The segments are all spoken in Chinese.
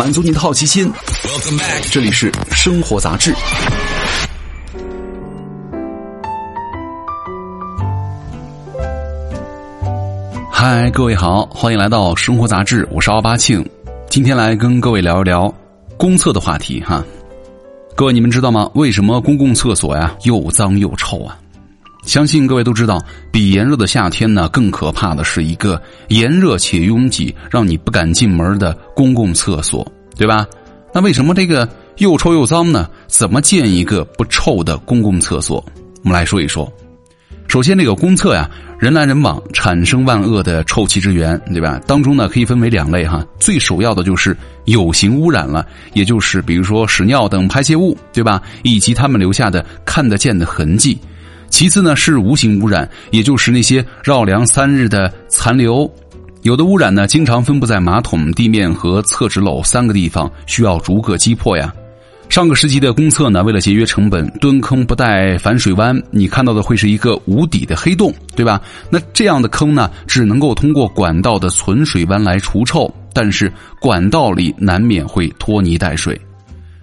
满足你的好奇心。这里是生活杂志。嗨，各位好，欢迎来到生活杂志，我是奥巴庆。今天来跟各位聊一聊公厕的话题哈。各位，你们知道吗？为什么公共厕所呀又脏又臭啊？相信各位都知道，比炎热的夏天呢更可怕的是一个炎热且拥挤，让你不敢进门的公共厕所，对吧？那为什么这个又臭又脏呢？怎么建一个不臭的公共厕所？我们来说一说。首先，这个公厕呀，人来人往，产生万恶的臭气之源，对吧？当中呢，可以分为两类哈。最首要的就是有形污染了，也就是比如说屎尿等排泄物，对吧？以及他们留下的看得见的痕迹。其次呢，是无形污染，也就是那些绕梁三日的残留。有的污染呢，经常分布在马桶、地面和厕纸篓三个地方，需要逐个击破呀。上个世纪的公厕呢，为了节约成本，蹲坑不带反水弯，你看到的会是一个无底的黑洞，对吧？那这样的坑呢，只能够通过管道的存水弯来除臭，但是管道里难免会拖泥带水，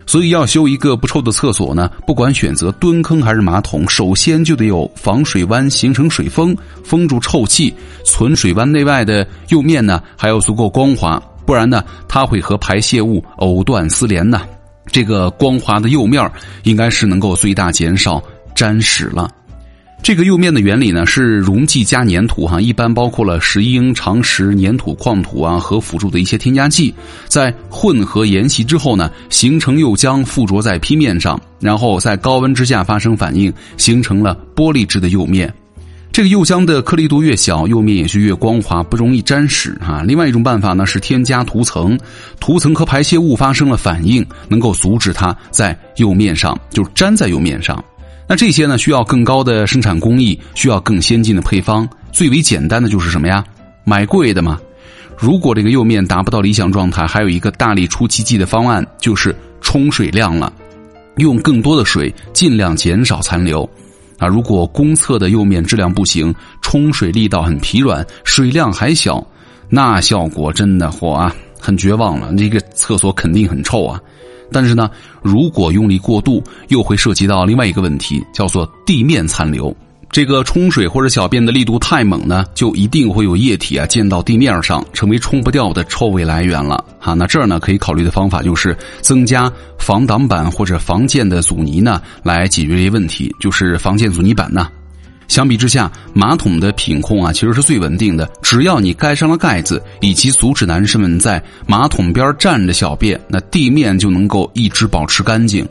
所以要修一个不臭的厕所呢，不管选择蹲坑还是马桶，首先就得有防水弯形成水封，封住臭气，存水弯内外的釉面呢还要足够光滑，不然呢，它会和排泄物藕断丝连呢。这个光滑的釉面应该是能够最大减少沾屎了。这个釉面的原理呢是溶剂加粘土哈，一般包括了石英、长石、粘土、矿土啊和辅助的一些添加剂，在混合研习之后呢，形成釉浆附着在坯面上，然后在高温之下发生反应，形成了玻璃质的釉面。这个釉浆的颗粒度越小，釉面也是越光滑，不容易沾屎哈。另外一种办法呢是添加涂层，涂层和排泄物发生了反应，能够阻止它在釉面上就粘在釉面上。那这些呢需要更高的生产工艺，需要更先进的配方。最为简单的就是什么呀？买贵的嘛。如果这个釉面达不到理想状态，还有一个大力出奇迹的方案，就是冲水量了，用更多的水，尽量减少残留。啊，如果公厕的釉面质量不行，冲水力道很疲软，水量还小，那效果真的火啊，很绝望了。这个厕所肯定很臭啊。但是呢，如果用力过度，又会涉及到另外一个问题，叫做地面残留。这个冲水或者小便的力度太猛呢，就一定会有液体啊溅到地面上，成为冲不掉的臭味来源了。哈，那这儿呢可以考虑的方法就是增加防挡板或者防溅的阻尼呢，来解决这些问题，就是防溅阻尼板呢。相比之下，马桶的品控啊其实是最稳定的，只要你盖上了盖子，以及阻止男士们在马桶边站着小便，那地面就能够一直保持干净。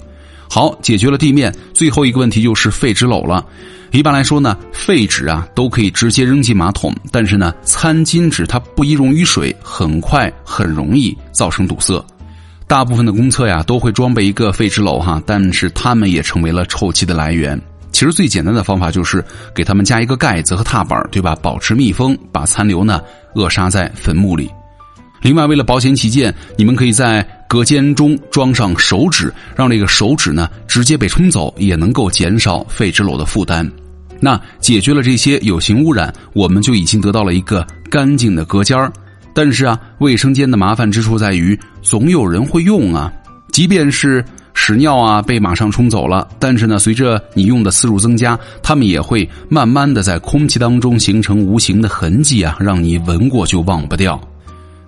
好，解决了地面，最后一个问题就是废纸篓了。一般来说呢，废纸啊都可以直接扔进马桶，但是呢，餐巾纸它不易溶于水，很快很容易造成堵塞。大部分的公厕呀都会装备一个废纸篓哈，但是它们也成为了臭气的来源。其实最简单的方法就是给他们加一个盖子和踏板，对吧？保持密封，把残留呢扼杀在坟墓里。另外，为了保险起见，你们可以在隔间中装上手指，让这个手指呢直接被冲走，也能够减少废纸篓的负担。那解决了这些有形污染，我们就已经得到了一个干净的隔间儿。但是啊，卫生间的麻烦之处在于，总有人会用啊。即便是屎尿啊被马上冲走了，但是呢，随着你用的次数增加，它们也会慢慢的在空气当中形成无形的痕迹啊，让你闻过就忘不掉。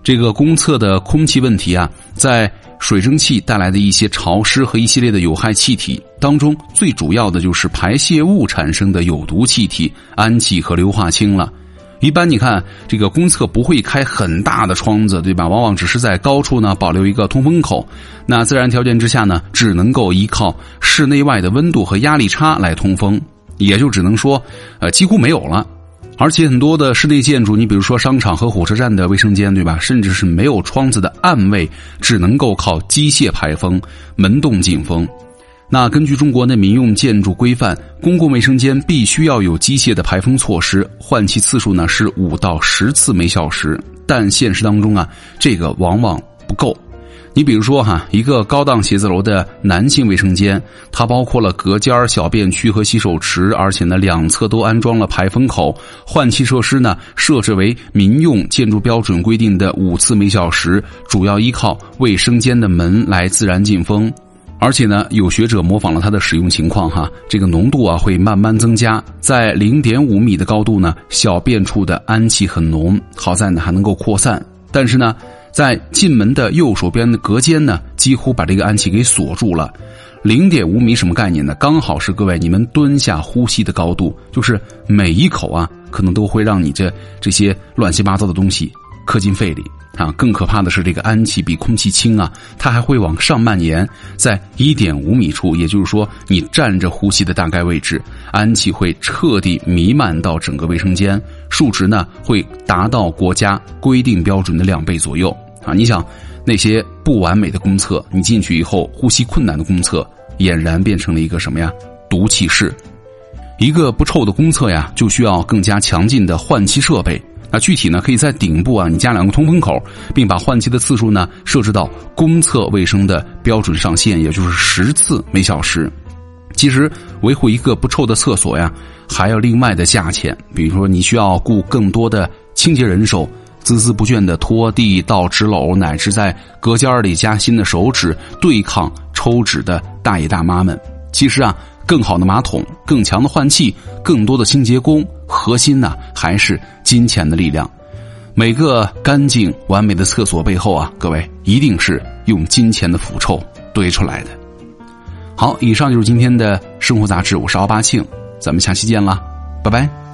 这个公厕的空气问题啊，在水蒸气带来的一些潮湿和一系列的有害气体当中，最主要的就是排泄物产生的有毒气体氨气和硫化氢了。一般你看，这个公厕不会开很大的窗子，对吧？往往只是在高处呢保留一个通风口。那自然条件之下呢，只能够依靠室内外的温度和压力差来通风，也就只能说，呃，几乎没有了。而且很多的室内建筑，你比如说商场和火车站的卫生间，对吧？甚至是没有窗子的暗卫，只能够靠机械排风、门洞进风。那根据中国的民用建筑规范，公共卫生间必须要有机械的排风措施，换气次数呢是五到十次每小时。但现实当中啊，这个往往不够。你比如说哈，一个高档写字楼的男性卫生间，它包括了隔间、小便区和洗手池，而且呢两侧都安装了排风口，换气设施呢设置为民用建筑标准规定的五次每小时，主要依靠卫生间的门来自然进风。而且呢，有学者模仿了它的使用情况哈，这个浓度啊会慢慢增加，在零点五米的高度呢，小便处的氨气很浓，好在呢还能够扩散，但是呢。在进门的右手边的隔间呢，几乎把这个氨气给锁住了。零点五米什么概念呢？刚好是各位你们蹲下呼吸的高度，就是每一口啊，可能都会让你这这些乱七八糟的东西刻进肺里啊。更可怕的是，这个氨气比空气轻啊，它还会往上蔓延，在一点五米处，也就是说你站着呼吸的大概位置，氨气会彻底弥漫到整个卫生间，数值呢会达到国家规定标准的两倍左右。啊，你想，那些不完美的公厕，你进去以后呼吸困难的公厕，俨然变成了一个什么呀？毒气室。一个不臭的公厕呀，就需要更加强劲的换气设备。那具体呢，可以在顶部啊，你加两个通风口，并把换气的次数呢设置到公厕卫生的标准上限，也就是十次每小时。其实维护一个不臭的厕所呀，还要另外的价钱，比如说你需要雇更多的清洁人手。孜孜不倦的拖地、倒纸篓，乃至在隔间里加新的手纸，对抗抽纸的大爷大妈们。其实啊，更好的马桶、更强的换气、更多的清洁工，核心呢还是金钱的力量。每个干净完美的厕所背后啊，各位一定是用金钱的腐臭堆出来的。好，以上就是今天的生活杂志，我是奥巴庆，咱们下期见啦，拜拜。